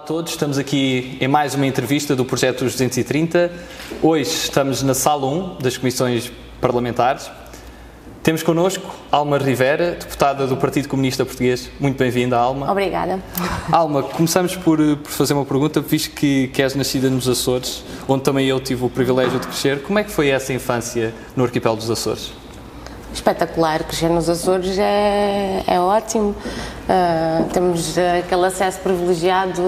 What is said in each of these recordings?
Olá a todos, estamos aqui em mais uma entrevista do Projeto 230. Hoje estamos na sala 1 das comissões parlamentares. Temos connosco Alma Rivera, deputada do Partido Comunista Português. Muito bem-vinda, Alma. Obrigada. Alma, começamos por, por, fazer uma pergunta, visto que, que és nascida nos Açores, onde também eu tive o privilégio de crescer. Como é que foi essa infância no arquipélago dos Açores? espetacular. Crescer nos Açores é, é ótimo. Uh, temos aquele acesso privilegiado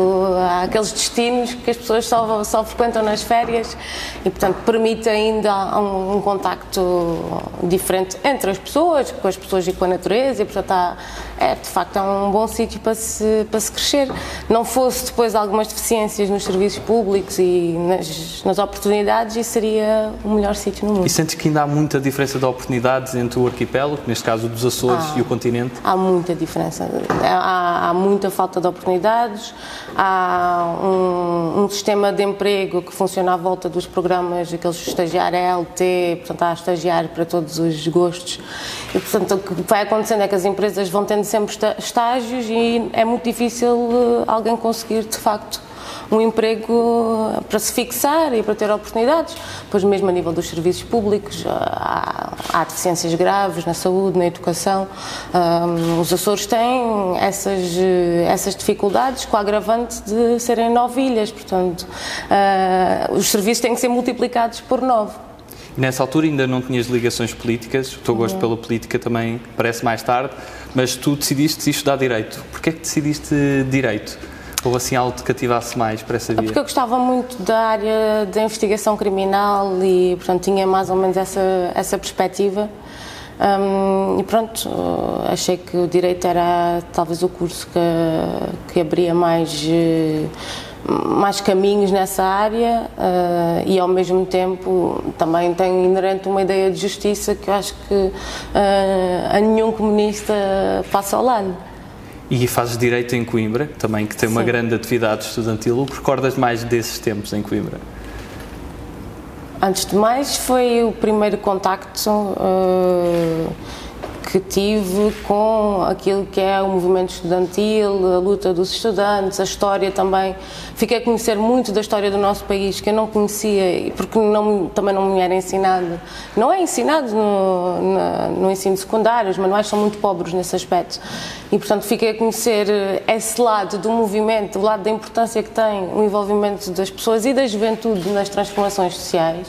àqueles destinos que as pessoas só, só frequentam nas férias e, portanto, permite ainda um, um, contacto diferente entre as pessoas, com as pessoas e com a natureza e, portanto, há, é, de facto, é um bom sítio para se, para se crescer. Não fosse depois algumas deficiências nos serviços públicos e nas, nas oportunidades, isso seria o melhor sítio no mundo. E sentes que ainda há muita diferença de oportunidades entre o arquipélago, neste caso dos Açores e o continente? Há muita diferença. Há, há muita falta de oportunidades, há um, um, sistema de emprego que funciona à volta dos programas, aqueles estagiários LT, portanto há estagiário para todos os gostos. E, portanto, o que vai acontecendo é que as empresas vão tendo sempre estágios e é muito difícil eh, alguém conseguir, de facto, um emprego para se fixar e para ter oportunidades. Pois mesmo a nível dos serviços públicos, há, há deficiências graves na saúde, na educação. Um, os Açores têm essas, essas dificuldades com a agravante de serem novilhas, portanto, uh, os serviços têm que ser multiplicados por nove. Nessa altura ainda não tinhas ligações políticas, o teu gosto uhum. pela política também parece mais tarde, mas tu decidiste estudar Direito. Porquê é que decidiste Direito? Ou assim algo te cativasse mais para essa via? Porque eu gostava muito da área da investigação criminal e, portanto, tinha mais ou menos essa, essa perspectiva. Um, e pronto, achei que o Direito era talvez o curso que, que abria mais, mais caminhos nessa área uh, e, ao mesmo tempo, também tem inerente uma ideia de justiça que eu acho que uh, a nenhum comunista passa ao lado. E fazes direito em Coimbra, também que tem Sim. uma grande atividade estudantil. O que recordas mais desses tempos em Coimbra? Antes de mais, foi o primeiro contacto uh, que tive com aquilo que é o movimento estudantil, a luta dos estudantes, a história também. Fiquei a conhecer muito da história do nosso país que eu não conhecia, porque não, também não me era ensinado. Não é ensinado no, no, no ensino secundário, os manuais são muito pobres nesse aspecto. E, portanto, fiquei a conhecer esse lado do movimento, o lado da importância que tem o envolvimento das pessoas e da juventude nas transformações sociais.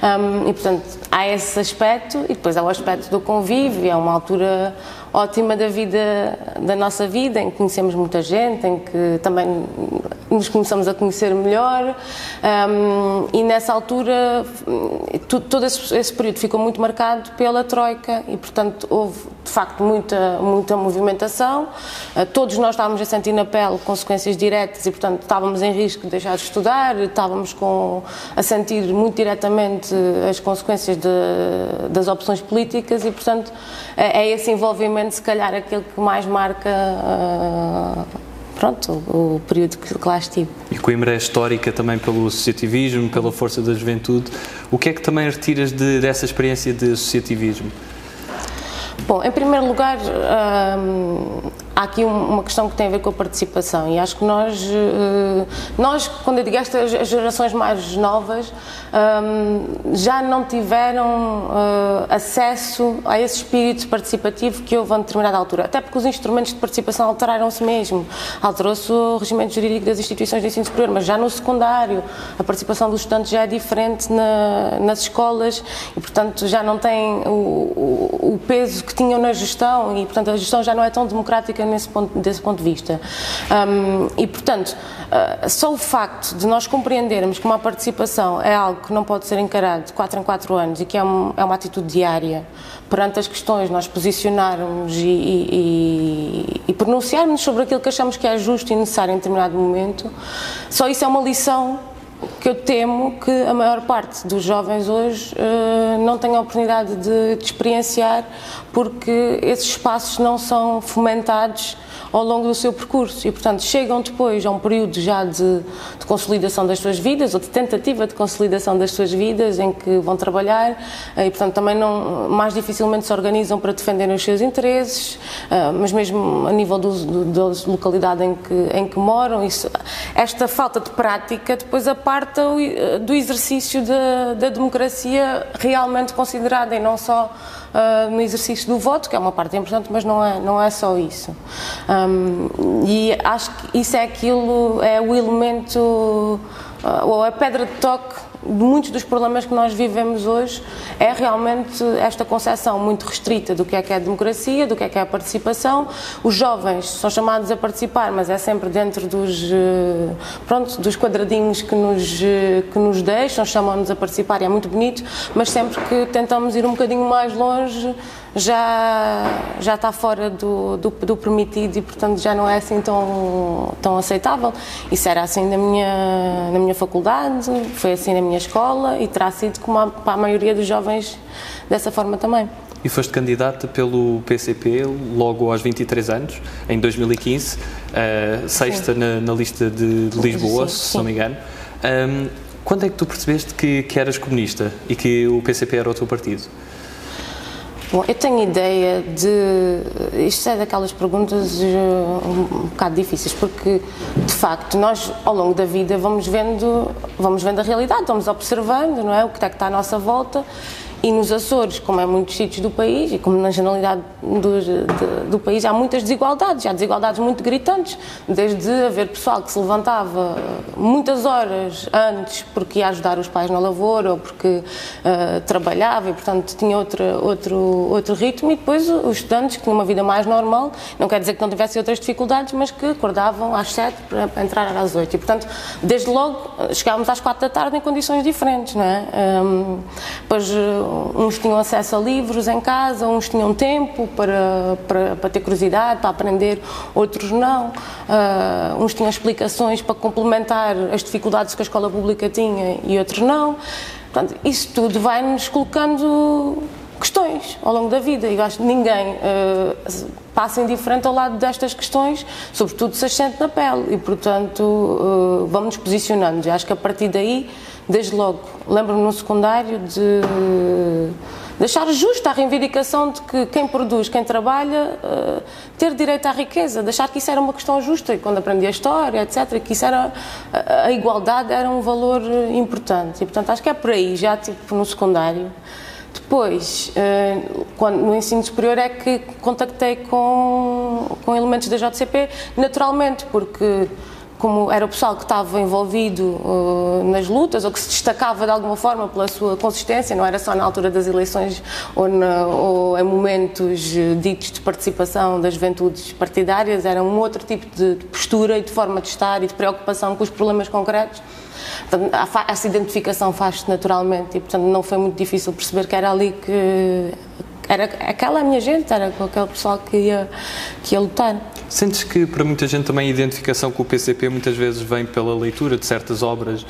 Um, e, portanto, há esse aspecto e depois há o aspecto do convívio, é uma altura ótima da vida, da nossa vida, em que conhecemos muita gente, em que também nos começamos a conhecer melhor. Um, e nessa altura todo esse, esse, período ficou muito marcado pela Troika e portanto houve de facto muita, muita movimentação, uh, todos nós estávamos a sentir na pele consequências diretas e portanto estávamos em risco de deixar de estudar, estávamos com, a sentir muito diretamente as consequências de, das opções políticas e portanto é, é esse envolvimento se calhar, aquele que mais marca. Uh, pronto, o, período que, que lá estive. E Coimbra é histórica também pelo associativismo, pela força da juventude. O que é que também retiras de, dessa experiência de associativismo? Bom, em primeiro lugar, hum, há aqui uma questão que tem a ver com a participação e acho que nós, eh, nós quando eu digo estas as gerações mais novas, hum, já não tiveram eh, acesso a esse espírito participativo que houve a determinada altura, até porque os instrumentos de participação alteraram-se mesmo. Alterou-se o regimento jurídico das instituições de ensino superior, mas já no secundário a participação dos estudantes já é diferente na, nas escolas e, portanto, já não tem o, o, o peso que tinham na gestão e, portanto, a gestão já não é tão democrática nesse ponto, desse ponto de vista. Um, e, portanto, uh, só o facto de nós compreendermos que uma participação é algo que não pode ser encarado de 4 em 4 anos e que é, um, é uma atitude diária perante as questões, nós posicionarmos e, e, e pronunciarmos sobre aquilo que achamos que é justo e necessário em determinado momento, só isso é uma lição que eu temo que a maior parte dos jovens hoje uh, não tenha a oportunidade de, de, experienciar porque esses espaços não são fomentados ao longo do seu percurso. E, portanto, chegam depois a um período já de, de, consolidação das suas vidas ou de tentativa de consolidação das suas vidas em que vão trabalhar eh, e, portanto, também não, mais dificilmente se organizam para defenderem os seus interesses mas mesmo a nível do, do, da localidade em que, em que moram, isso, esta falta de prática depois aparta do exercício da, da democracia realmente considerada e não só uh, no exercício do voto, que é uma parte importante, mas não é, não é só isso. Um, e acho que isso é aquilo, é o elemento, uh, ou a pedra de toque muitos dos problemas que nós vivemos hoje é realmente esta concepção muito restrita do que é que é a democracia, do que é que é a participação. Os jovens são chamados a participar, mas é sempre dentro dos, eh, pronto, dos quadradinhos que nos, eh, que nos deixam, chamam-nos a participar e é muito bonito, mas sempre que tentamos ir um bocadinho mais longe, já, já está fora do, do, do, permitido e, portanto, já não é assim tão, tão aceitável. Isso era assim na minha, na minha faculdade, foi assim na minha escola e terá sido como a, para a maioria dos jovens dessa forma também. E foste candidata pelo PCP logo aos 23 anos, em 2015, uh, sexta na, na, lista de, de Lisboa, sim, se não me engano. Um, quando é que tu percebeste que, que eras comunista e que o PCP era o teu partido? Bom, eu tenho ideia de. Isto é daquelas perguntas uh, um bocado difíceis, porque de facto nós ao longo da vida vamos vendo, vamos vendo a realidade, vamos observando, não é? O que é que está à nossa volta e nos Açores, como é muitos sítios do país e como na generalidade do, de, do país, há muitas desigualdades, há desigualdades muito gritantes, desde haver pessoal que se levantava muitas horas antes porque ia ajudar os pais na lavoura ou porque uh, trabalhava e, portanto, tinha outra, outro, outro ritmo, e depois os estudantes que tinham uma vida mais normal, não quer dizer que não tivessem outras dificuldades, mas que acordavam às sete para entrar às oito. E, portanto, desde logo chegávamos às quatro da tarde em condições diferentes, não é? Um, pois uns tinham acesso a livros em casa, uns tinham tempo para, para, para ter curiosidade, para aprender, outros não. Uh, uns tinham explicações para complementar as dificuldades que a escola pública tinha e outros não. Portanto, isso tudo vai-nos colocando questões ao longo da vida e acho que ninguém uh, passa indiferente ao lado destas questões, sobretudo se sente na pele e, portanto, uh, vamos nos posicionando. E acho que a partir daí desde logo. Lembro-me no secundário de deixar justa a reivindicação de que quem produz, quem trabalha, uh, ter direito à riqueza, deixar que isso era uma questão justa. E quando aprendi a história, etc., que isso era a, igualdade era um valor eh, importante. E portanto acho que é por aí, já tipo no secundário. Depois, uh, quando, no ensino superior é que contactei com, com elementos da JCP, naturalmente, porque como era o pessoal que estava envolvido uh, nas lutas ou que se destacava de alguma forma pela sua consistência, não era só na altura das eleições ou, na, ou em momentos uh, ditos de participação das juventudes partidárias, era um outro tipo de, de postura e de forma de estar e de preocupação com os problemas concretos. Portanto, essa identificação faz-se naturalmente e, portanto, não foi muito difícil perceber que era ali que era aquela a minha gente, era com aquele pessoal que ia, que ia lutar. Sentes que para muita gente também a identificação com o PCP muitas vezes vem pela leitura de certas obras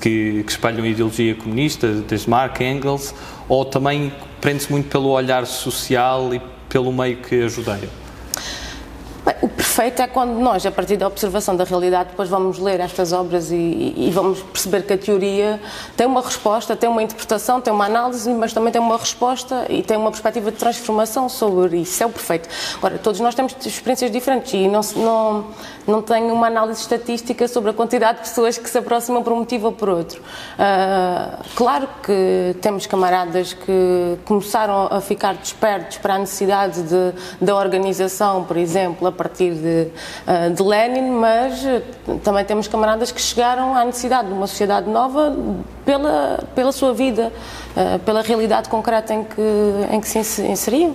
que, que espalham a ideologia comunista, desde Marx, Engels, ou também prende-se muito pelo olhar social e pelo meio que ajudeia? Bem, o perfeito é quando nós, a partir da observação da realidade, depois vamos ler estas obras e, e, vamos perceber que a teoria tem uma resposta, tem uma interpretação, tem uma análise, mas também tem uma resposta e tem uma perspectiva de transformação sobre isso. É o perfeito. Agora, todos nós temos experiências diferentes e não, não, não tenho uma análise estatística sobre a quantidade de pessoas que se aproximam por um motivo ou por outro. Uh, claro que temos camaradas que começaram a ficar despertos para a necessidade de, da organização, por exemplo, partir de, uh, de Lenin, mas uh, também temos camaradas que chegaram à necessidade de uma sociedade nova pela, pela sua vida, uh, pela realidade concreta em que, em que se inseriam.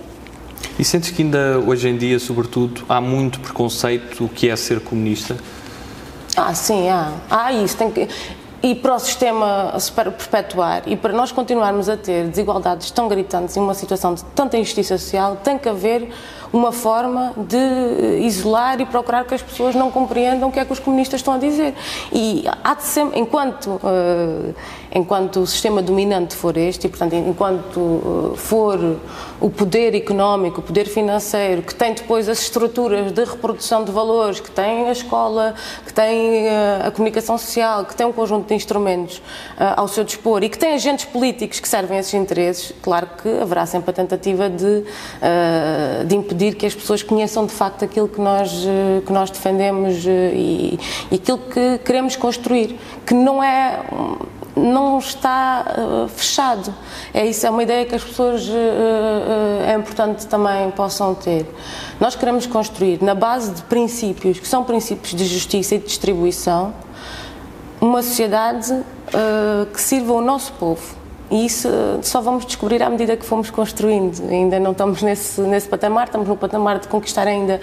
E sentes que ainda hoje em dia, sobretudo, há muito preconceito o que é ser comunista? Ah, sim, há. Há isso. Tem que, e para o sistema se perpetuar e para nós continuarmos a ter desigualdades tão gritantes em uma situação de tanta injustiça social, tem que haver uma forma de isolar e procurar que as pessoas não compreendam o que é que os comunistas estão a dizer. E há de sempre, enquanto, uh, enquanto o sistema dominante for este, e portanto, enquanto uh, for o poder económico, o poder financeiro, que tem depois as estruturas de reprodução de valores, que tem a escola, que tem uh, a comunicação social, que tem um conjunto de instrumentos uh, ao seu dispor e que tem agentes políticos que servem esses interesses, claro que haverá sempre a tentativa de, uh, de impedir que as pessoas conheçam de facto aquilo que nós, uh, que nós defendemos e, e aquilo que queremos construir, que não é não está fechado. É isso, é uma ideia que as pessoas é importante também possam ter. Nós queremos construir, na base de princípios, que são princípios de justiça e de distribuição, uma sociedade que sirva o nosso povo e isso só vamos descobrir à medida que fomos construindo. Ainda não estamos nesse, nesse patamar, estamos no patamar de conquistar ainda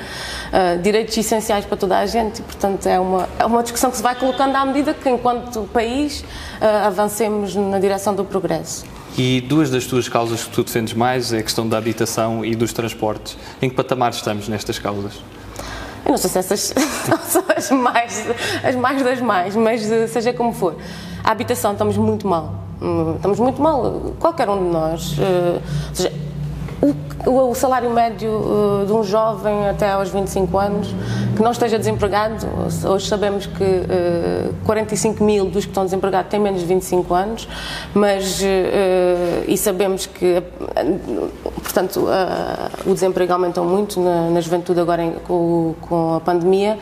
uh, direitos essenciais para toda a gente e, portanto, é uma, é uma discussão que se vai colocando à medida que, enquanto país, uh, avancemos na direção do progresso. E duas das tuas causas que tu defendes mais é a questão da habitação e dos transportes. Em que patamar estamos nestas causas? Eu não sei se essas são as mais, as mais das mais, mas eh, seja como for. A habitação estamos muito mal Hum, estamos muito mal, qualquer um de nós. Eh, ou seja, o, o, salário médio uh, de um jovem até aos 25 anos que não esteja desempregado, hoje sabemos que uh, 45 mil dos que estão desempregados têm menos de 25 anos, mas uh, e sabemos que, portanto, o desemprego aumentou muito na, na juventude agora em, com, com a pandemia.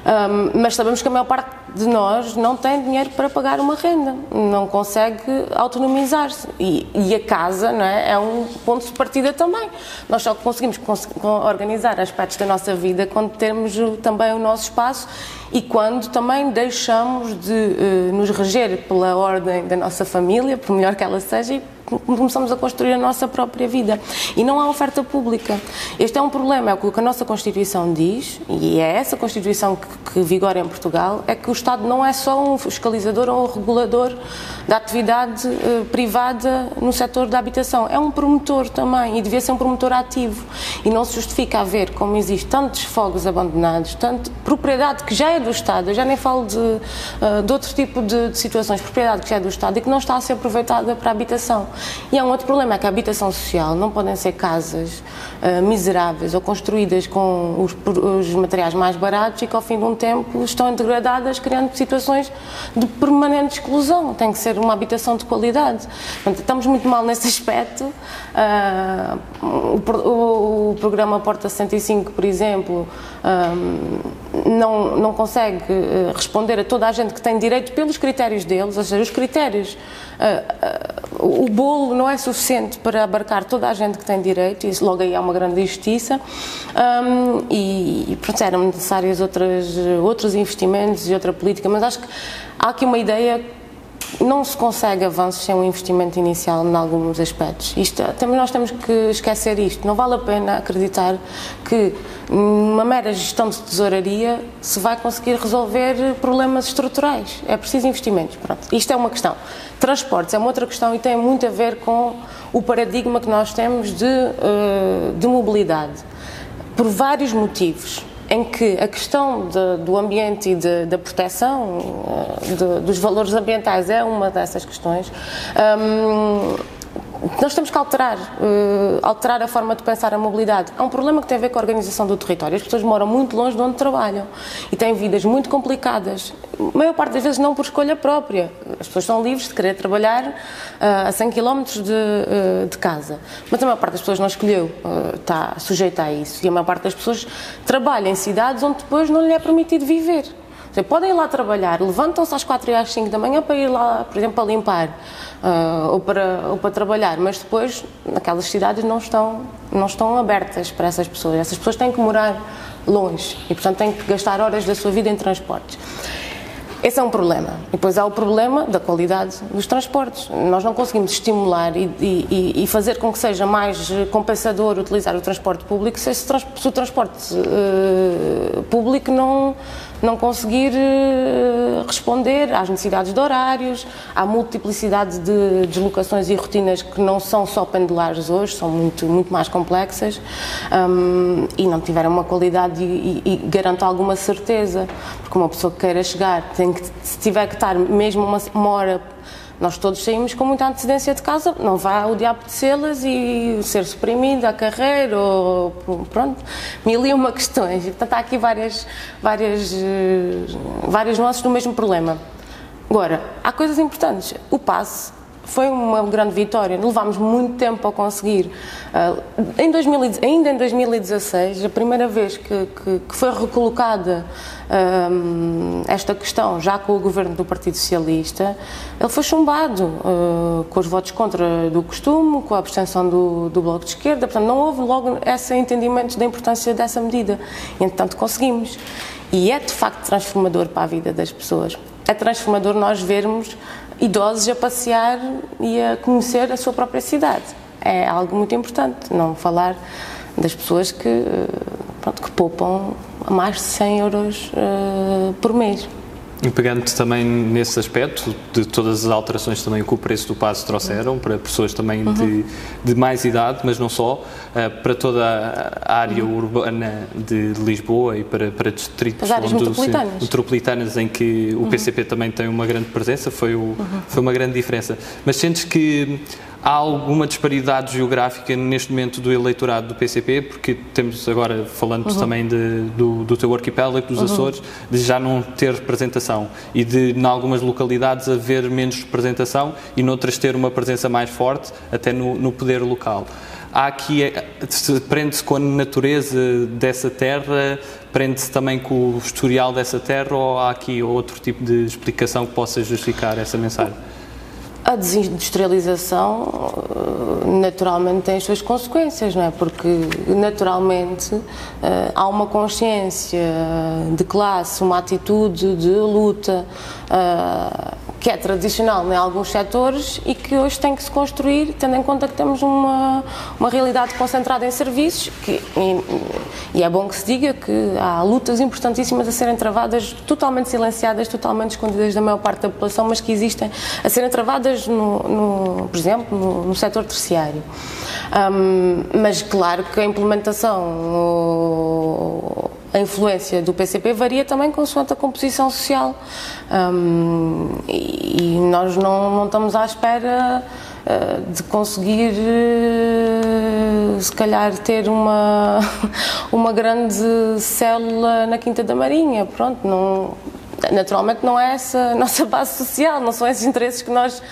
Um, mas sabemos que a maior parte de nós não tem dinheiro para pagar uma renda, não consegue autonomizar-se. E, e, a casa não é, é um ponto de partida também. Nós só conseguimos cons organizar aspectos da nossa vida quando temos também o nosso espaço e quando também deixamos de uh, nos reger pela ordem da nossa família, por melhor que ela seja, começamos a construir a nossa própria vida. E não há oferta pública. Este é um problema, é o que a nossa Constituição diz, e é essa Constituição que, que vigora em Portugal, é que o Estado não é só um fiscalizador ou um regulador da atividade uh, privada no setor da habitação, é um promotor também, e devia ser um promotor ativo. E não se justifica haver, como existe, tantos fogos abandonados, tanto propriedade que já é do Estado, eu já nem falo de, uh, de outro tipo de, de situações, propriedade que já é do Estado e que não está a ser aproveitada para a habitação. E há um outro problema, é que a habitação social não podem ser casas uh, miseráveis ou construídas com os, os, materiais mais baratos e que ao fim de um tempo estão degradadas, criando situações de permanente exclusão. Tem que ser uma habitação de qualidade. Portanto, estamos muito mal nesse aspecto. Uh, o, o, o, programa Porta 65, por exemplo, não, não consegue responder a toda a gente que tem direito pelos critérios deles, ou seja, os critérios uh, uh, o bolo não é suficiente para abarcar toda a gente que tem direito, e logo aí há uma grande injustiça, e, pronto, eram necessários outras, outros investimentos e outra política, mas acho que há aqui uma ideia não se consegue avanços sem um investimento inicial em alguns aspectos. Isto, também nós temos que esquecer isto. Não vale a pena acreditar que numa mera gestão de tesouraria se vai conseguir resolver problemas estruturais. É preciso investimentos. Pronto. Isto é uma questão. Transportes é uma outra questão e tem muito a ver com o paradigma que nós temos de, uh, de mobilidade. Por vários motivos em que a questão de, do ambiente e da proteção eh, de, dos valores ambientais é uma dessas questões. Um, nós temos que alterar, uh, alterar a forma de pensar a mobilidade. Há um problema que tem a ver com a organização do território. As pessoas moram muito longe de onde trabalham e têm vidas muito complicadas. A maior parte das vezes não por escolha própria. As pessoas são livres de querer trabalhar uh, a 100 km de, uh, de, casa. Mas a maior parte das pessoas não escolheu, está sujeita a isso. E a maior parte das pessoas trabalha em cidades onde depois não lhe é permitido viver. Podem ir lá trabalhar, levantam-se às 4 e às 5 da manhã para ir lá, por exemplo, para limpar uh, ou, para, ou para trabalhar, mas depois naquelas cidades não estão, não estão abertas para essas pessoas. Essas pessoas têm que morar longe e, portanto, têm que gastar horas da sua vida em transportes. Esse é um problema. E depois há o problema da qualidade dos transportes. Nós não conseguimos estimular e, e, e fazer com que seja mais compensador utilizar o transporte público se, se o transporte uh, público não, não conseguir uh, responder às necessidades de horários, à multiplicidade de deslocações e rotinas que não são só pendulares hoje, são muito, muito mais complexas um, e não tiveram uma qualidade e, e, e garante alguma certeza, porque uma pessoa que queira chegar tem que, se tiver que estar mesmo uma, uma hora nós todos saímos com muita antecedência de casa, não vá o diabo de selas e ser suprimido a carreira ou pronto, mil e uma questões. E, portanto, há aqui várias, várias, várias nuances do mesmo problema. Agora, há coisas importantes. O passe foi uma grande vitória. Levámos muito tempo a conseguir. Uh, em 2000, ainda em 2016, a primeira vez que, que, que foi recolocada uh, esta questão, já com o governo do Partido Socialista, ele foi chumbado uh, com os votos contra do costume, com a abstenção do, do Bloco de Esquerda. Portanto, não houve logo esse entendimento da importância dessa medida. Entretanto, conseguimos. E é de facto transformador para a vida das pessoas. É transformador nós vermos idosos a passear e a conhecer a sua própria cidade. É algo muito importante, não falar das pessoas que, eh, pronto, que poupam mais de 100 euros uh, por mês. E pegando também nesse aspecto, de todas as alterações também que o preço do passo trouxeram, para pessoas também uhum. de, de, mais idade, mas não só, uh, para toda a área uhum. urbana de, Lisboa e para, para distritos onde, metropolitanas. metropolitanas em que o uhum. PCP também tem uma grande presença, foi, o, uhum. foi uma grande diferença. Mas sentes que Há alguma disparidade geográfica neste momento do eleitorado do PCP? Porque temos agora, falando uhum. também de, do, do teu arquipélago, dos uhum. Açores, de já não ter representação e de, em algumas localidades, haver menos representação e noutras ter uma presença mais forte, até no, no poder local. Há aqui, eh, prende-se com a natureza dessa terra, prende-se também com o historial dessa terra ou há aqui outro tipo de explicação que possa justificar essa mensagem? A desindustrialização eh, naturalmente tem as suas consequências, não é? Porque naturalmente eh, há uma consciência de classe, uma atitude de luta eh, que é tradicional em alguns setores e que hoje tem que se construir, tendo em conta que temos uma, uma realidade concentrada em serviços, que, e, e, é bom que se diga que há lutas importantíssimas a serem travadas, totalmente silenciadas, totalmente escondidas da maior parte da população, mas que existem a serem travadas, no, no por exemplo, no, no setor terciário. Um, mas claro que a implementação a influência do PCP varia também consoante a composição social. Um, e, nós não, não, estamos à espera uh, de conseguir, uh, se calhar, ter uma, uma grande célula na Quinta da Marinha. Pronto, não, naturalmente não é essa a nossa base social, não são esses interesses que nós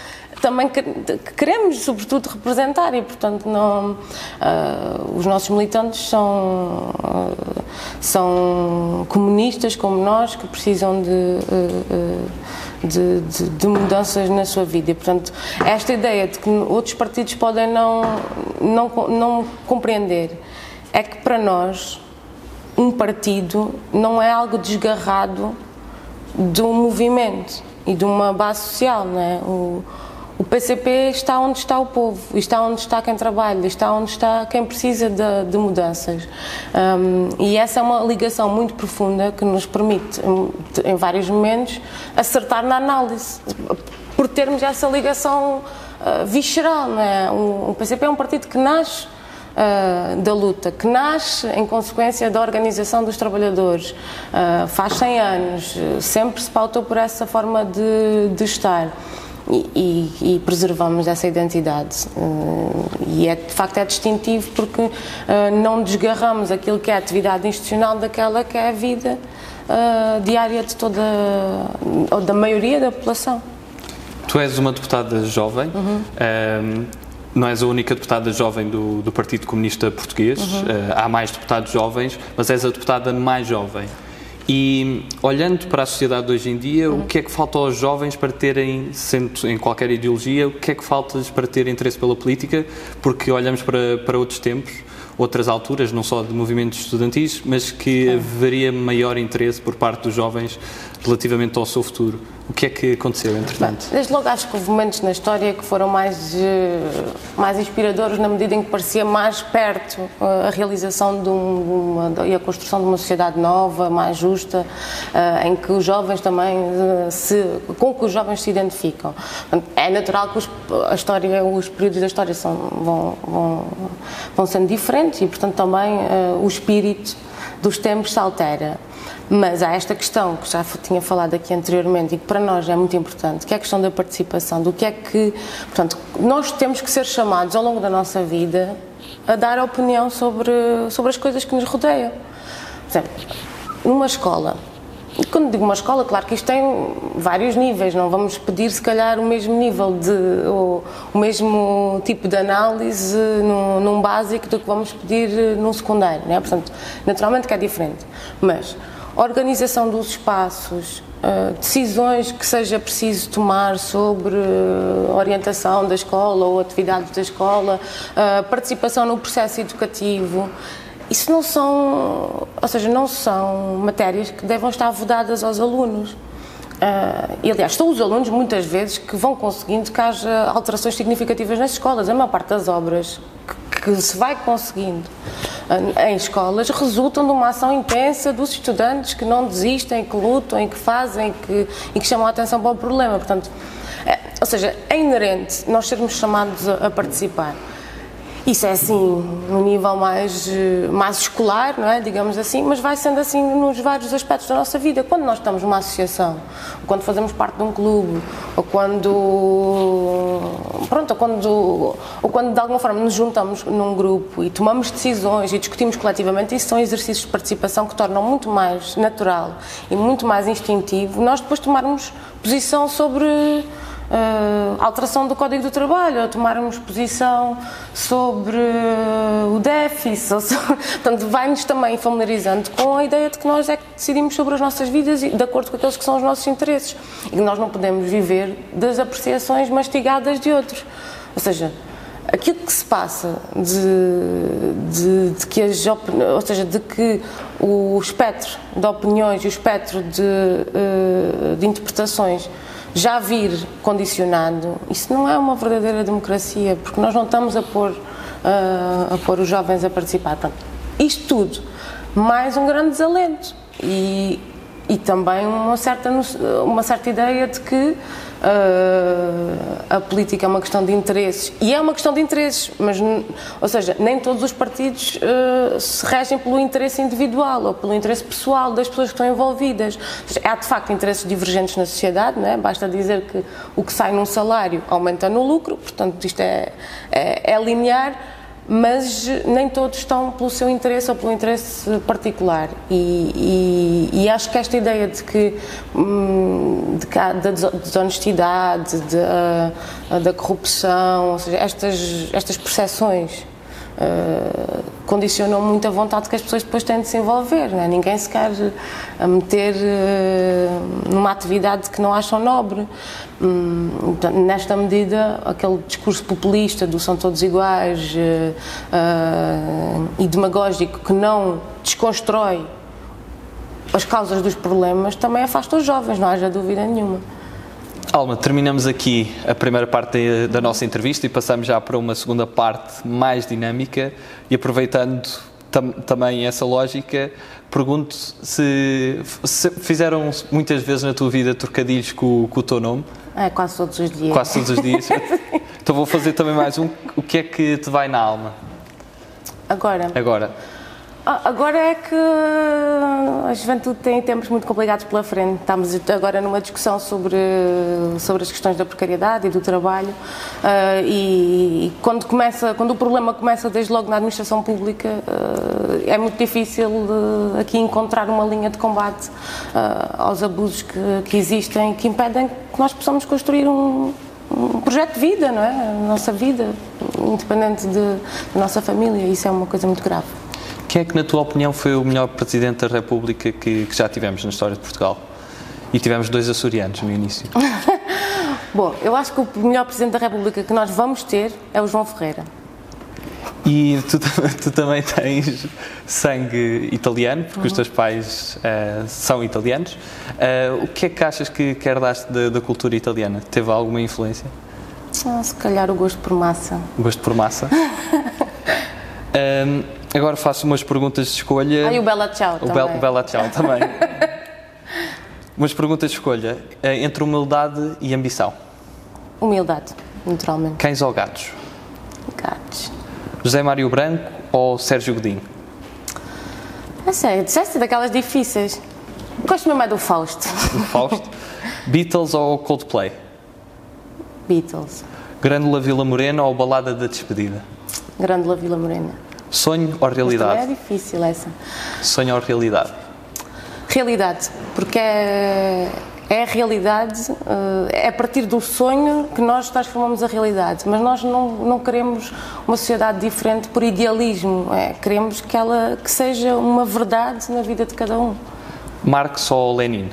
também queremos, sobretudo, representar e, portanto, não, uh, os nossos militantes são, uh, são comunistas como nós que precisam de, uh, de, de, de, mudanças na sua vida. E, portanto, esta ideia de que outros partidos podem não, não, não compreender é que, para nós, um partido não é algo desgarrado de um movimento e de uma base social, não é? O, o PCP está onde está o povo, está onde está quem trabalha, está onde está quem precisa de, de mudanças. Um, e essa é uma ligação muito profunda que nos permite, em vários momentos, acertar na análise, por termos essa ligação uh, visceral. Não é? o, o PCP é um partido que nasce Uh, da luta, que nasce em consequência da organização dos trabalhadores. Uh, faz 100 anos, sempre se pautou por essa forma de, de estar e, e, preservamos essa identidade. Uh, e é, de facto é distintivo porque uh, não desgarramos aquilo que é a atividade institucional daquela que é a vida uh, diária de toda, ou da maioria da população. Tu és uma deputada jovem. Uhum. Ehm, não és a única deputada jovem do, do Partido Comunista Português, uhum. há mais deputados jovens, mas és a deputada mais jovem. E olhando para a sociedade de hoje em dia, uhum. o que é que falta aos jovens para terem, sendo em qualquer ideologia, o que é que falta para ter interesse pela política? Porque olhamos para, para outros tempos, outras alturas, não só de movimentos estudantis, mas que haveria maior interesse por parte dos jovens relativamente ao seu futuro. O que é que aconteceu, entretanto? Desde logo acho que houve momentos na história que foram mais, eh, mais inspiradores na medida em que parecia mais perto eh, a realização de uma, e a construção de uma sociedade nova, mais justa, eh, em que os jovens também se, com que os jovens se identificam. É natural que os, a história, os períodos da história são, vão, vão, vão sendo diferentes e, portanto, também o espírito dos tempos se altera. Mas há esta questão que já tinha falado aqui anteriormente e que para nós é muito importante, que é a questão da participação, do que é que, portanto, nós temos que ser chamados ao longo da nossa vida a dar opinião sobre, sobre as coisas que nos rodeiam. Por exemplo, numa escola, quando digo uma escola, claro que isto tem vários níveis, não vamos pedir se calhar o mesmo nível de, ou o mesmo tipo de análise num, num básico do que vamos pedir num secundário, não é? Portanto, naturalmente que é diferente, mas organização dos espaços, Uh, decisões que seja preciso tomar sobre uh, orientação da escola ou atividades da escola, participação no processo educativo. Isso não são, ou seja, não são matérias que devem estar vedadas aos alunos. e aliás, são os alunos muitas vezes que vão conseguindo que haja alterações significativas nas escolas. A maior parte das obras que, que se vai conseguindo em escolas resultam de uma ação intensa dos estudantes que não desistem, que lutam, que fazem que, e que chamam a atenção para o problema. Portanto, é, ou seja, é inerente nós sermos chamados a, a participar. Isso é assim, no nível mais, mais escolar, não é? digamos assim, mas vai sendo assim nos vários aspectos da nossa vida. Quando nós estamos numa associação, quando fazemos parte de um clube, ou quando. Pronto, ou quando, ou quando de alguma forma nos juntamos num grupo e tomamos decisões e discutimos coletivamente, isso são exercícios de participação que tornam muito mais natural e muito mais instintivo nós depois tomarmos posição sobre uh, alteração do Código do Trabalho, ou tomarmos posição sobre uh, o déficit. Ou sobre, portanto, vai-nos também familiarizando com a ideia de que nós é que decidimos sobre as nossas vidas de acordo com aqueles que são os nossos interesses e que nós não podemos viver das apreciações mastigadas de outros. Ou seja, aquilo que se passa de, de, de que as ou seja, de que o espectro de opiniões e o espectro de, uh, de interpretações já vir condicionado, isso não é uma verdadeira democracia, porque nós não estamos a pôr, uh, a pôr os jovens a participar. Pronto, isto tudo, mais um grande desalento. E, e também uma certa, uma certa ideia de que Uh, a política é uma questão de interesses e é uma questão de interesses, mas ou seja, nem todos os partidos uh, se regem pelo interesse individual ou pelo interesse pessoal das pessoas que estão envolvidas. Seja, há de facto interesses divergentes na sociedade, não é? basta dizer que o que sai num salário aumenta no lucro, portanto isto é, é, é linear mas nem todos estão pelo seu interesse ou pelo interesse particular. E, e, e acho que esta ideia de que, hum, de da desonestidade, de, uh, da corrupção, ou seja, estas, estas percepções uh, condicionam muito a vontade que as pessoas depois têm de se envolver. É? Ninguém se quer a meter uh, numa atividade que não acham nobre. Hum, nesta medida, aquele discurso populista do são todos iguais uh, e demagógico que não desconstrói as causas dos problemas também afasta os jovens, não haja dúvida nenhuma. Alma, terminamos aqui a primeira parte da nossa entrevista e passamos já para uma segunda parte mais dinâmica e aproveitando tam também essa lógica, pergunto se, se, fizeram muitas vezes na tua vida trocadilhos com, com o teu nome? É, quase todos os dias. Quase todos os dias. então vou fazer também mais um. O que é que te vai na alma? Agora? Agora. Ah, agora é que a juventude tem tempos muito complicados pela frente. Estamos agora numa discussão sobre, sobre as questões da precariedade e do trabalho uh, e, quando, começa, quando o problema começa desde logo na administração pública uh, é muito difícil uh, aqui encontrar uma linha de combate aos abusos que, que existem que impedem que nós possamos construir um, um projeto de vida, não é? A nossa vida, independente de, da nossa família, isso é uma coisa muito grave. Quem é que, na tua opinião, foi o melhor Presidente da República que, que já tivemos na história de Portugal? E tivemos dois açorianos no início. Bom, eu acho que o melhor Presidente da República que nós vamos ter é o João Ferreira. E tu, tu também tens sangue italiano, porque uhum. os teus pais uh, são italianos. Uh, o que é que achas que, que herdaste da, da cultura italiana? Teve alguma influência? Ah, se calhar o gosto por massa. O gosto por massa? um, Agora faço umas perguntas de escolha. Ah, e o Bela Tchau o também. O Bela Tchau também. umas perguntas de escolha eh, entre humildade e ambição. Humildade, naturalmente. Cães ou gatos? Gatos. José Mário Branco ou Sérgio Godinho? É sério, disseste daquelas difíceis. Gosto mesmo é do Fausto. Do Fausto? Beatles ou Coldplay? Beatles. Grândola Vila Morena ou Balada da Despedida? Grândola Vila Morena. Sonho ou realidade? é difícil essa. Sonho ou realidade? Realidade, porque é, é a realidade, eh, é a partir do sonho que nós transformamos a realidade. Mas nós não, não queremos uma sociedade diferente por idealismo, é, queremos que ela que seja uma verdade na vida de cada um. Marx ou Lenin?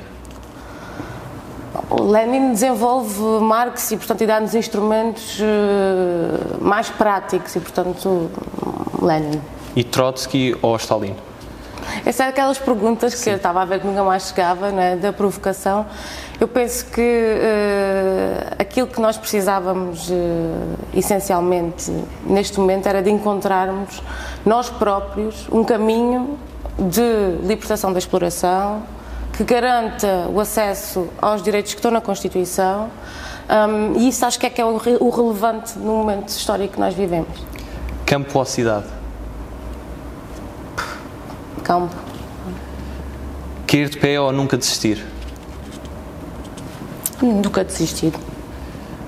Lenin desenvolve Marx e, portanto, e dá-nos instrumentos uh, mais práticos e, portanto, Lenin. E Trotsky ou Stalin? Essas são aquelas perguntas que Sim. eu estava a ver que nunca mais chegava, é, da provocação. Eu penso que uh, aquilo que nós precisávamos uh, essencialmente neste momento era de encontrarmos nós próprios um caminho de libertação da exploração que garanta o acesso aos direitos que estão na Constituição um, e isso acho que é que é o, o relevante no momento histórico que nós vivemos. Campo ou cidade? Campo. Cair de pé ou nunca desistir? Nunca desistir.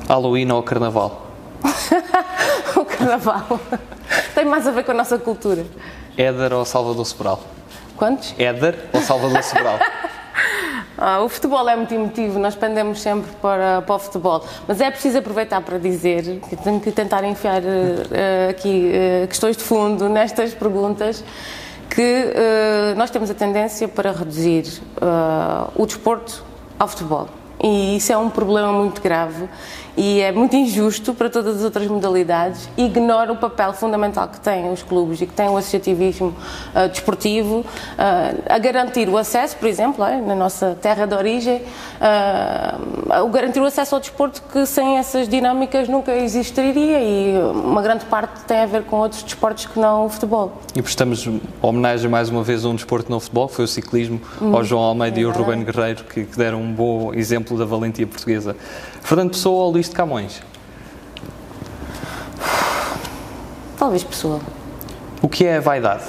Halloween ou Carnaval? o Carnaval. Tem mais a ver com a nossa cultura. Éder ou Salvador Sobral? Quantos? Éder ou Salvador Sobral? Ah, o futebol é muito emotivo, nós pendemos sempre para, para o futebol, mas é preciso aproveitar para dizer que tenho que tentar enfiar uh, aqui uh, questões de fundo nestas perguntas que uh, nós temos a tendência para reduzir o desporto ao futebol. E isso é um problema muito grave e é muito injusto para todas as outras modalidades ignora o papel fundamental que têm os clubes e que tem o associativismo uh, desportivo uh, a garantir o acesso, por exemplo, é, na nossa terra de origem, uh, o garantir o acesso ao desporto que sem essas dinâmicas nunca existiria e uma grande parte tem a ver com outros desportos que não o futebol. E prestamos homenagem mais uma vez a um desporto não futebol, foi o ciclismo, hum, ao João Almeida é e ao Ruben Guerreiro, que, que deram um bom exemplo da valentia portuguesa. Fernando Pessoa ou Luís de Camões? Talvez Pessoa. O que é a vaidade?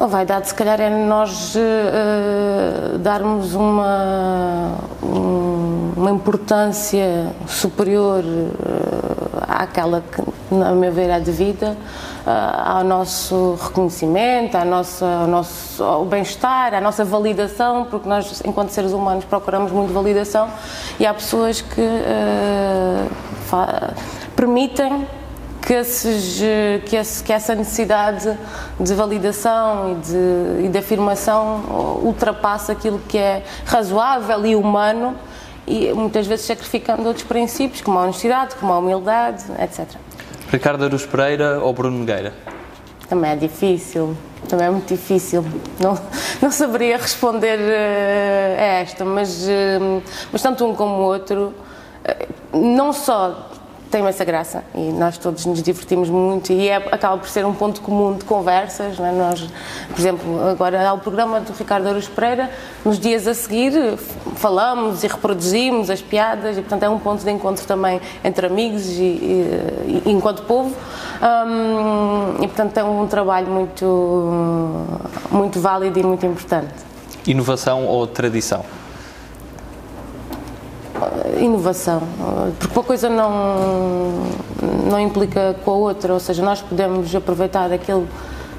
A vaidade, se calhar, é nós uh, darmos uma, um, uma importância superior uh, àquela que, na minha ver, é devida ao nosso reconhecimento, ao nosso, ao nosso ao bem-estar, à nossa validação, porque nós, enquanto seres humanos, procuramos muito validação e há pessoas que permitem que, esses, que, esse, que, essa necessidade de validação e de, e de afirmação ultrapassa aquilo que é razoável e humano e muitas vezes sacrificando outros princípios, como a honestidade, como a humildade, etc. Ricardo Aruz Pereira ou Bruno Nogueira? Também é difícil, também é muito difícil. Não, não saberia responder uh, a esta, mas, uh, mas tanto um como o outro, uh, não só tem essa graça e nós todos nos divertimos muito e é, acaba por ser um ponto comum de conversas. É? Nós, por exemplo, agora há o programa do Ricardo Aruz Pereira, nos dias a seguir falamos e reproduzimos as piadas e, portanto, é um ponto de encontro também entre amigos e, e, e enquanto povo. Um, e, portanto, é um trabalho muito, muito válido e muito importante. Inovação ou tradição? Inovação, porque uma coisa não, não implica com a outra, ou seja, nós podemos aproveitar aquilo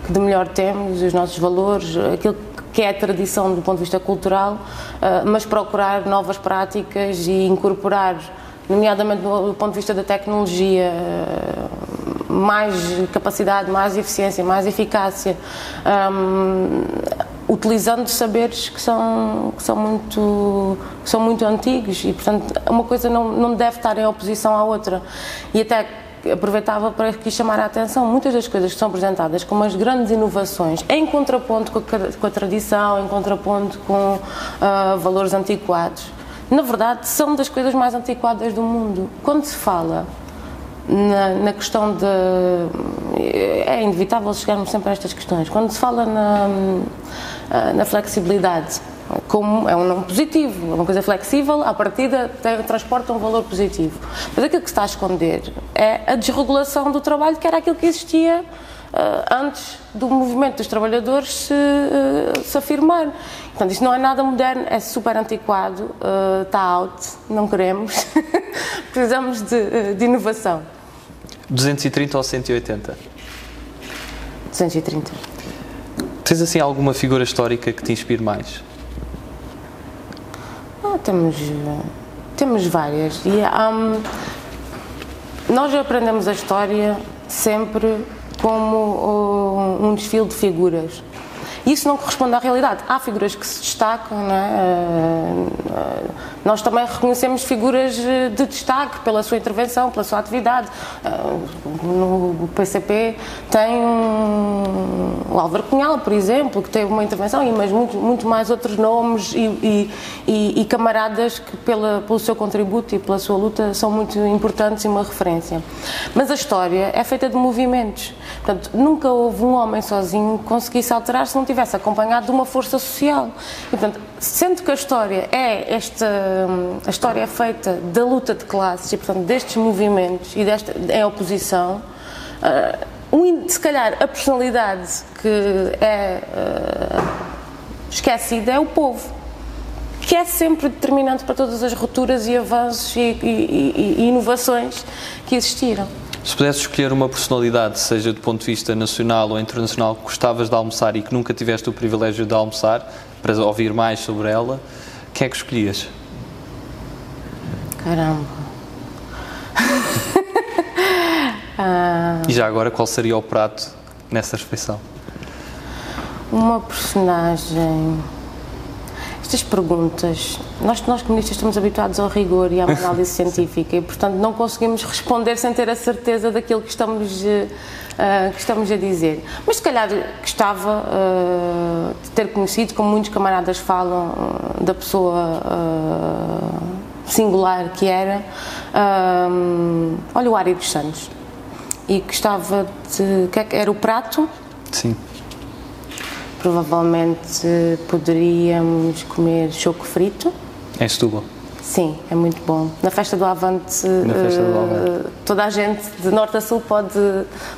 que de melhor temos, os nossos valores, aquilo que é a tradição do ponto de vista cultural, eh, mas procurar novas práticas e incorporar, nomeadamente do ponto de vista da tecnologia, mais capacidade, mais eficiência, mais eficácia, um, utilizando saberes que são, que são, muito, que são muito antigos e, portanto, uma coisa não, não deve estar em oposição à outra. E até aproveitava para aqui chamar a atenção, muitas das coisas que são apresentadas como as grandes inovações, em contraponto com a, com a tradição, em contraponto com uh, valores antiquados, na verdade são das coisas mais antiquadas do mundo. Quando se fala na, na, questão de. É inevitável chegarmos sempre a estas questões. Quando se fala na, na flexibilidade, como é um nome positivo, é uma coisa flexível, à partida tem, transporta um valor positivo. Mas aquilo que se está a esconder é a desregulação do trabalho, que era aquilo que existia uh, antes do movimento dos trabalhadores se, uh, se afirmar. Portanto, isto não é nada moderno, é super antiquado, está out, não queremos. Precisamos de, de inovação. 230 ou 180? 230. Tens assim alguma figura histórica que te inspire mais? Ah, temos, temos várias. E, um, nós aprendemos a história sempre como um desfile de figuras. Isso não corresponde à realidade. Há figuras que se destacam, não é? Eh, eh, nós também reconhecemos figuras eh, de destaque pela sua intervenção, pela sua atividade. No PCP tem o Álvaro Cunhal, por exemplo, que teve uma intervenção, mas muito, muito mais outros nomes e, e, e camaradas que, pela, pelo seu contributo e pela sua luta, são muito importantes e uma referência. Mas a história é feita de movimentos. Portanto, nunca houve um homem sozinho que conseguisse alterar se tivesse acompanhado de uma força social. E, portanto, sendo que a história é esta, a história é feita da luta de classes e, portanto, destes movimentos e desta em oposição, uh, um, se calhar a personalidade que é uh, esquecida é o povo que é sempre determinante para todas as rupturas e avanços e, e, e, inovações que existiram. Se pudesse escolher uma personalidade, seja do ponto de vista nacional ou internacional, que gostavas de almoçar e que nunca tiveste o privilégio de almoçar, para ouvir mais sobre ela, quem é que escolhias? Caramba. ah. E já agora, qual seria o prato nessa refeição? Uma personagem estas perguntas, nós, nós comunistas estamos habituados ao rigor e à análise científica e, portanto, não conseguimos responder sem ter a certeza daquilo que estamos, uh, que estamos a dizer. Mas, se calhar, gostava uh, de ter conhecido, como muitos camaradas falam, uh, da pessoa singular que era, olha, o Ari dos Santos. E gostava de. que é era o prato? Sim provavelmente poderíamos comer choco frito. Em Setúbal? Sim, é muito bom. Na festa do Avante, festa do Avante. Uh, toda a gente de norte a sul pode,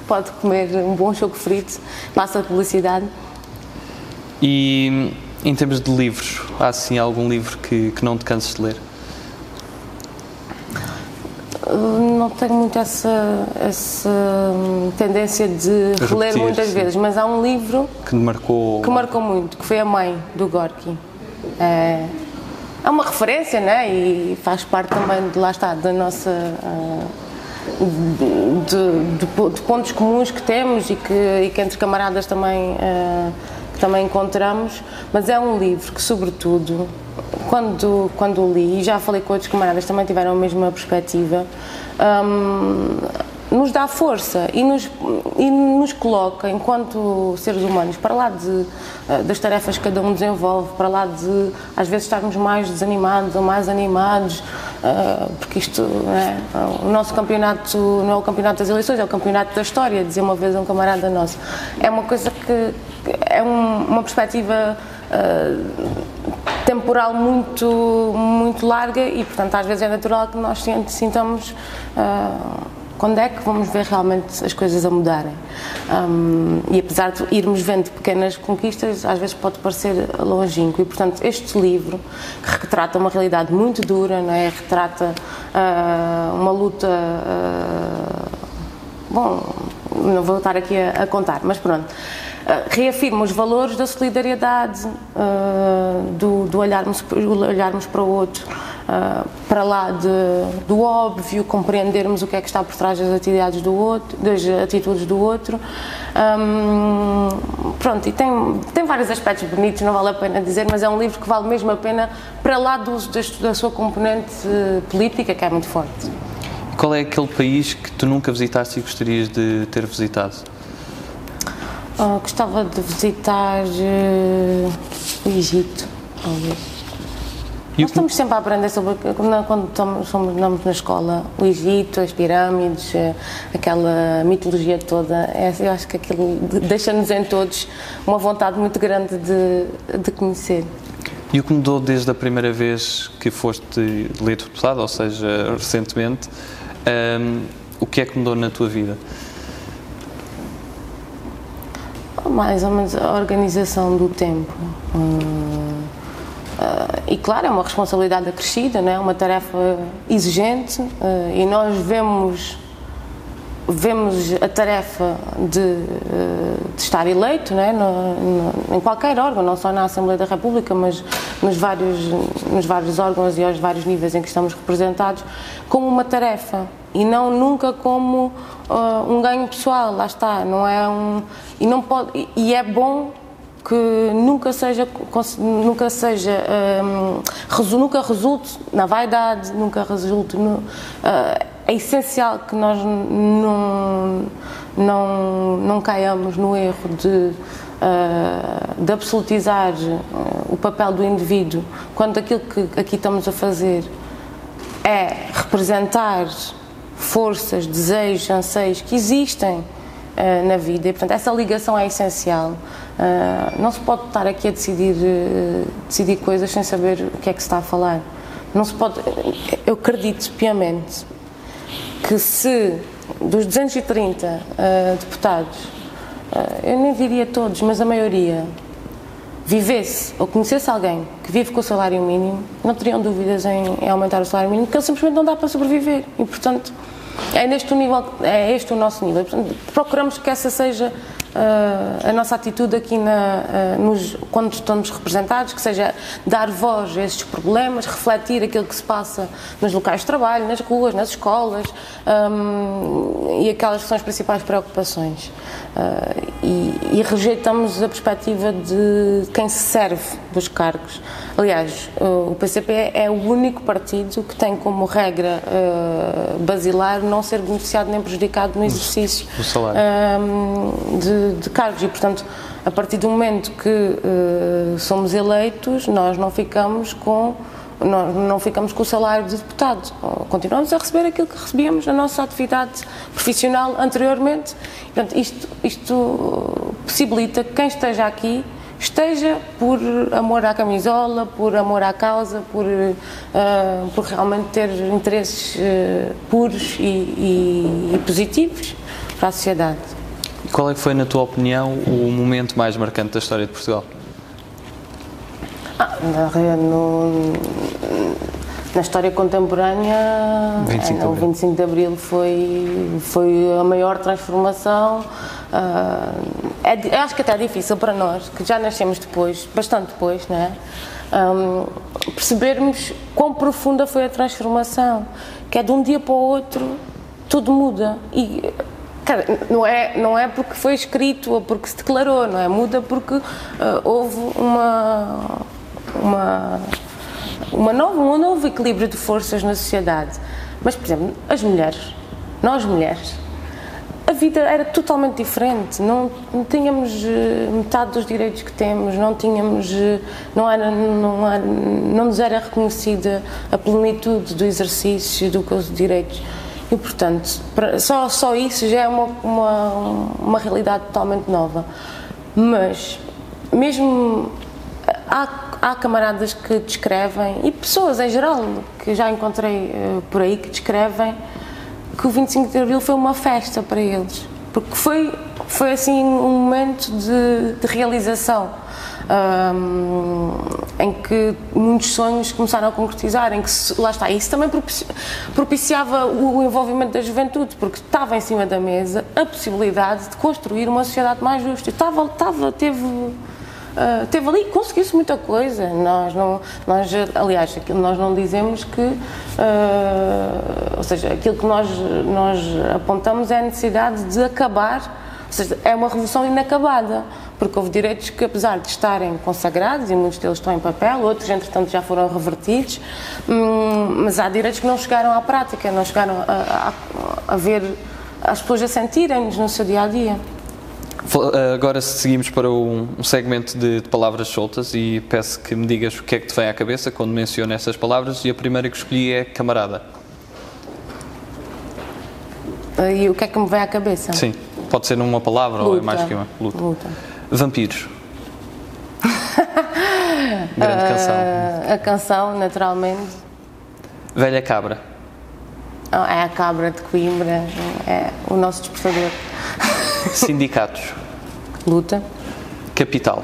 pode comer um bom choco frito, passa a publicidade. E em termos de livros, há assim algum livro que, que não te canses de ler? Não tenho muito essa, essa tendência de Repetir, reler muitas sim. vezes, mas há um livro que marcou que marcou muito, que foi a mãe do Gorky. É, é uma referência, né? E faz parte também de lá está da nossa uh, de, de, de, pontos comuns que temos e que, e que entre camaradas também que também encontramos, mas é um livro que sobretudo quando, quando li, e já falei com outros camaradas também tiveram a mesma perspectiva, um, nos dá força e nos, e nos coloca, enquanto seres humanos, para lá de, eh, das tarefas que cada um desenvolve, para lá de, às vezes, estarmos mais desanimados ou mais animados, uh, porque isto, é, o nosso campeonato não é o campeonato das eleições, é o campeonato da história, dizia uma vez um camarada nosso. É uma coisa que é um, uma perspectiva uh, temporal muito, muito larga e, portanto, às vezes é natural que nós sintamos uh, quando é que vamos ver realmente as coisas a mudarem. Um, e apesar de irmos vendo pequenas conquistas, às vezes pode parecer longínquo. E, portanto, este livro, que retrata uma realidade muito dura, não é? retrata uh, uma luta. Uh, bom, não vou estar aqui a, a contar, mas pronto. Reafirma os valores da solidariedade, uh, do, do, olharmos, olharmos para o outro, uh, para lá de, do óbvio, compreendermos o que é que está por trás das atividades do outro, das atitudes do outro. Pronto, e tem, tem vários aspectos bonitos, não vale a pena dizer, mas é um livro que vale mesmo a pena para lá do, da sua componente política, que é muito forte. Qual é aquele país que tu nunca visitaste e gostarias de ter visitado? Uh, gostava de visitar uh, o Egito, talvez. Nós estamos sempre a aprender sobre, quando estamos, somos na escola, o Egito, as pirâmides, eh, aquela mitologia toda. É, eu acho que aquilo deixa-nos em todos uma vontade muito grande de, de conhecer. E o que mudou desde a primeira vez que foste eleito deputado, ou seja, recentemente, um, o que é que mudou na tua vida? Mais ou menos a organização do tempo. Hum, uh, e claro, é uma responsabilidade acrescida, é? uma tarefa exigente uh, e nós vemos vemos a tarefa de, de estar eleito né, no, no, em qualquer órgão, não só na Assembleia da República, mas nos vários, nos vários órgãos e aos vários níveis em que estamos representados, como uma tarefa e não nunca como uh, um ganho pessoal, lá está, não é um e não pode e é bom que nunca seja nunca seja um, nunca resulte na vaidade, nunca resulte no, uh, é essencial que nós não, não, não caiamos no erro de, uh, de absolutizar uh, o papel do indivíduo quando aquilo que aqui estamos a fazer é representar forças, desejos, anseios que existem uh, na vida e, portanto, essa ligação é essencial. não se pode estar aqui a decidir, decidir coisas sem saber o que é que se está a falar. Não se pode. Eu acredito piamente que se dos 230 uh, deputados, eu nem diria todos, mas a maioria, vivesse ou conhecesse alguém que vive com o salário mínimo, não teriam dúvidas em, em aumentar o salário mínimo, porque ele simplesmente não dá para sobreviver. E, portanto, é, neste nível, é este o nosso nível. Portanto, procuramos que essa seja uh, a nossa atitude aqui na, uh, nos, quando estamos representados, que seja dar voz a estes problemas, refletir aquilo que se passa nos locais de trabalho, nas ruas, nas escolas um, e aquelas que são as principais preocupações. Uh, e, e, rejeitamos a perspectiva de quem se serve dos cargos. Aliás, o PCP é o único partido que tem como regra uh, basilar não ser beneficiado nem prejudicado no exercício um, de, de, cargos e, portanto, a partir do momento que uh, somos eleitos, nós não ficamos com nós não ficamos com o salário de deputado. Continuamos a receber aquilo que recebíamos na nossa atividade profissional anteriormente. Portanto, isto, isto possibilita que quem esteja aqui esteja por amor à camisola, por amor à causa, por, uh, por realmente ter interesses uh, puros e, e, e positivos para a sociedade. Qual é que foi, na tua opinião, o momento mais marcante da história de Portugal? Ah, na, no, na história contemporânea, 25 o 25 de Abril foi, foi a maior transformação. Uh, é, acho que até é difícil para nós, que já nascemos depois, bastante depois, não é? Um, percebermos quão profunda foi a transformação, que é de um dia para o outro tudo muda. E Cara, não é, não é porque foi escrito ou porque se declarou, não é? Muda porque uh, houve uma, uma, uma nova, um novo equilíbrio de forças na sociedade. Mas, por exemplo, as mulheres, nós mulheres, a vida era totalmente diferente. Não, não tínhamos uh, metade dos direitos que temos, não tínhamos, uh, não, era, não, era, não nos era reconhecida a plenitude do exercício do que direitos e, portanto, só, só isso já é uma, uma, uma realidade totalmente nova. Mas, mesmo. Há, há camaradas que descrevem, e pessoas em geral, que já encontrei uh, por aí, que descrevem que o 25 de Abril foi uma festa para eles. Porque foi, foi assim um momento de, de realização um, em que muitos sonhos começaram a concretizar, em que lá está, isso também propiciava o envolvimento da juventude, porque estava em cima da mesa a possibilidade de construir uma sociedade mais justa. Estava, estava teve Uh, teve ali, conseguiu-se muita coisa. Nós não, nós, aliás, nós não dizemos que, uh, ou seja, aquilo que nós, nós apontamos é a necessidade de acabar, ou seja, é uma revolução inacabada porque houve direitos que, apesar de estarem consagrados, e muitos deles estão em papel, outros, entretanto, já foram revertidos, hum, mas há direitos que não chegaram à prática, não chegaram a, a, a ver as pessoas a sentirem-nos no seu dia a dia. Agora seguimos para um segmento de, de, palavras soltas e peço que me digas o que é que te vem à cabeça quando menciono essas palavras e a primeira que escolhi é camarada. E o que é que me vem à cabeça? Sim, pode ser numa palavra Luta. ou é mais que uma. Luta. Luta. Vampiros. Grande canção. Uh, a canção, naturalmente. Velha Cabra. É a Cabra de Coimbra, é o nosso despertador. Sindicatos. Luta. Capital.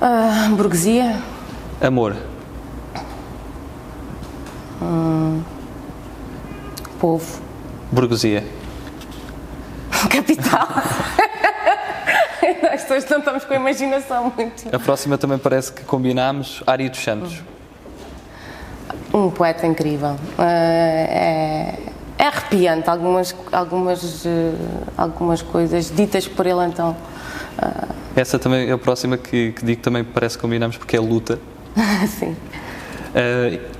Uh, burguesia. Amor. Hum, povo. Burguesia. Capital. Nós todos não estamos com a imaginação muito. A próxima também parece que combinámos Ari dos Santos. Um poeta incrível. Uh, é, é, arrepiante algumas, algumas, uh, algumas coisas ditas por ele então. Uh... Essa também é a próxima que, que digo que também parece que combinamos porque é luta. Sim.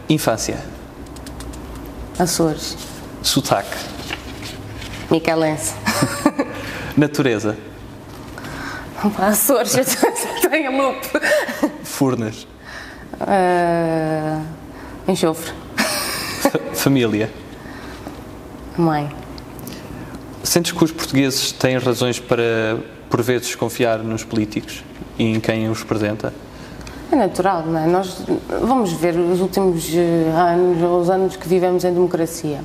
infância. Açores. Sotaque. Michelense. Natureza. Açores, eu tenho loop. Furnas. Uh, enxofre. Família. Mãe. Sentes que os portugueses têm razões para, por vezes, confiar nos políticos e em quem os representa? É natural, não é? Nós vamos ver os últimos eh, anos, os anos que vivemos em democracia.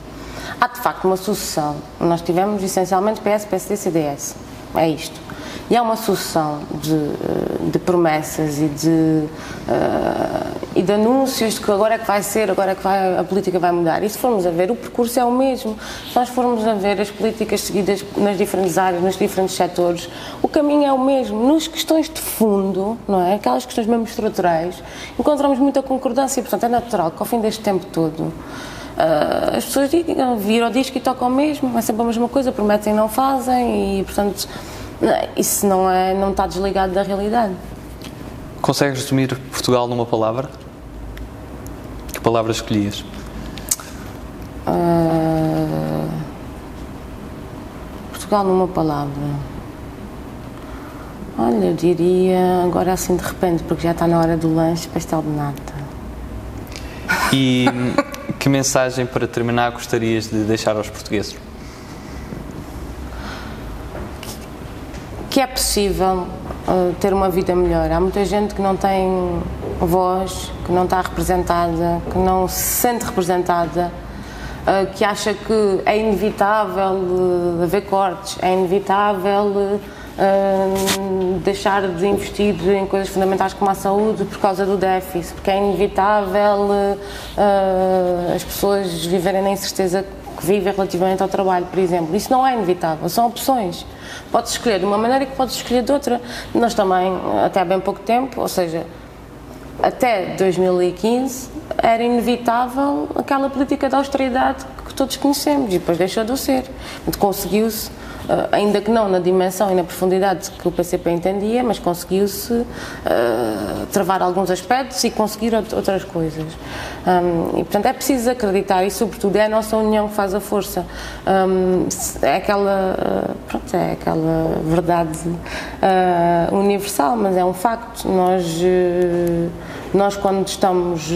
Há de facto uma sucessão. Nós tivemos essencialmente PS, PSD, CDS. É isto. E há uma sucessão de, eh, de promessas e de, uh, e de anúncios de que agora é que vai ser, agora é que vai, a política vai mudar. E se formos a ver, o percurso é o mesmo. Se nós formos a ver as políticas seguidas nas diferentes áreas, nos diferentes setores, o caminho é o mesmo. Nas questões de fundo, não é? aquelas questões mesmo estruturais, encontramos muita concordância. Portanto, é natural que ao fim deste tempo todo uh, as pessoas digam, viram o disco e tocam mesmo, é sempre a mesma coisa, prometem e não fazem e, portanto isso não, é, não está desligado da realidade. Consegues resumir Portugal numa palavra? Que palavra escolhias? Uh, Portugal numa palavra. Olha, eu diria agora assim de repente, porque já está na hora do lanche, pastel de nata. E que mensagem para terminar gostarias de deixar aos portugueses? Que é possível uh, ter uma vida melhor. Há muita gente que não tem voz, que não está representada, que não se sente representada, uh, que acha que é inevitável uh, haver cortes, é inevitável deixar de investir em coisas fundamentais como a saúde por causa do déficit, porque é inevitável as pessoas viverem na incerteza que vivem relativamente ao trabalho, por exemplo. Isso não é inevitável, são opções. Podes escolher de uma maneira e podes escolher de outra. Nós também, até há bem pouco tempo, ou seja, até 2015, era inevitável aquela política de austeridade que todos conhecemos e depois deixou de ser. Conseguiu-se ainda que não na dimensão e na profundidade que o PCP entendia, mas conseguiu-se uh, travar alguns aspectos e conseguir outras coisas. Um, e, portanto, é preciso acreditar e, sobretudo, é a nossa união que faz a força. Um, é aquela, uh, pronto, é aquela verdade universal, mas é um facto. Nós nós quando estamos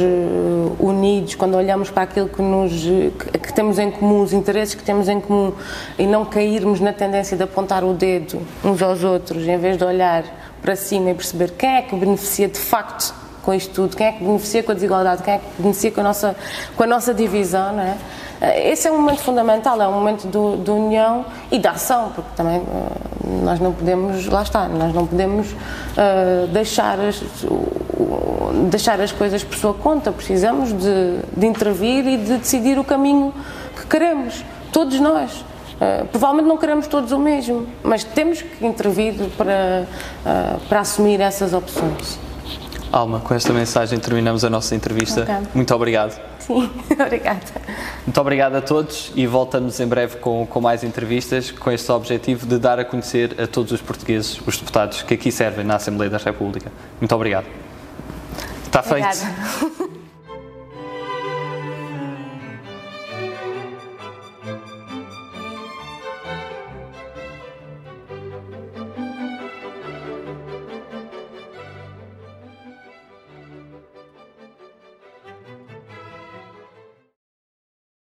unidos, quando olhamos para aquilo que, nos, que temos em comum, os interesses que temos em comum e não cairmos na tendência de apontar o dedo uns aos outros, em vez de olhar para cima e perceber quem é que beneficia de facto com isto tudo, quem é que beneficia com a desigualdade, quem é que beneficia com a nossa, com a nossa divisão, não é? Eh, esse é um momento fundamental, é um momento de união e de ação, porque também uh, nós não podemos, lá está, nós não podemos uh, deixar, as, uh, deixar as coisas por sua conta, precisamos de, de intervir e de decidir o caminho que queremos, todos nós. Uh, provavelmente não queremos todos o mesmo, mas temos que intervir para, uh, para assumir essas opções. Alma, com esta mensagem terminamos a nossa entrevista. Okay. Muito obrigado. Sim, obrigada. Muito obrigado a todos e voltamos em breve com, com mais entrevistas com este objetivo de dar a conhecer a todos os portugueses, os deputados que aqui servem na Assembleia da República. Muito obrigado. Está obrigada. feito.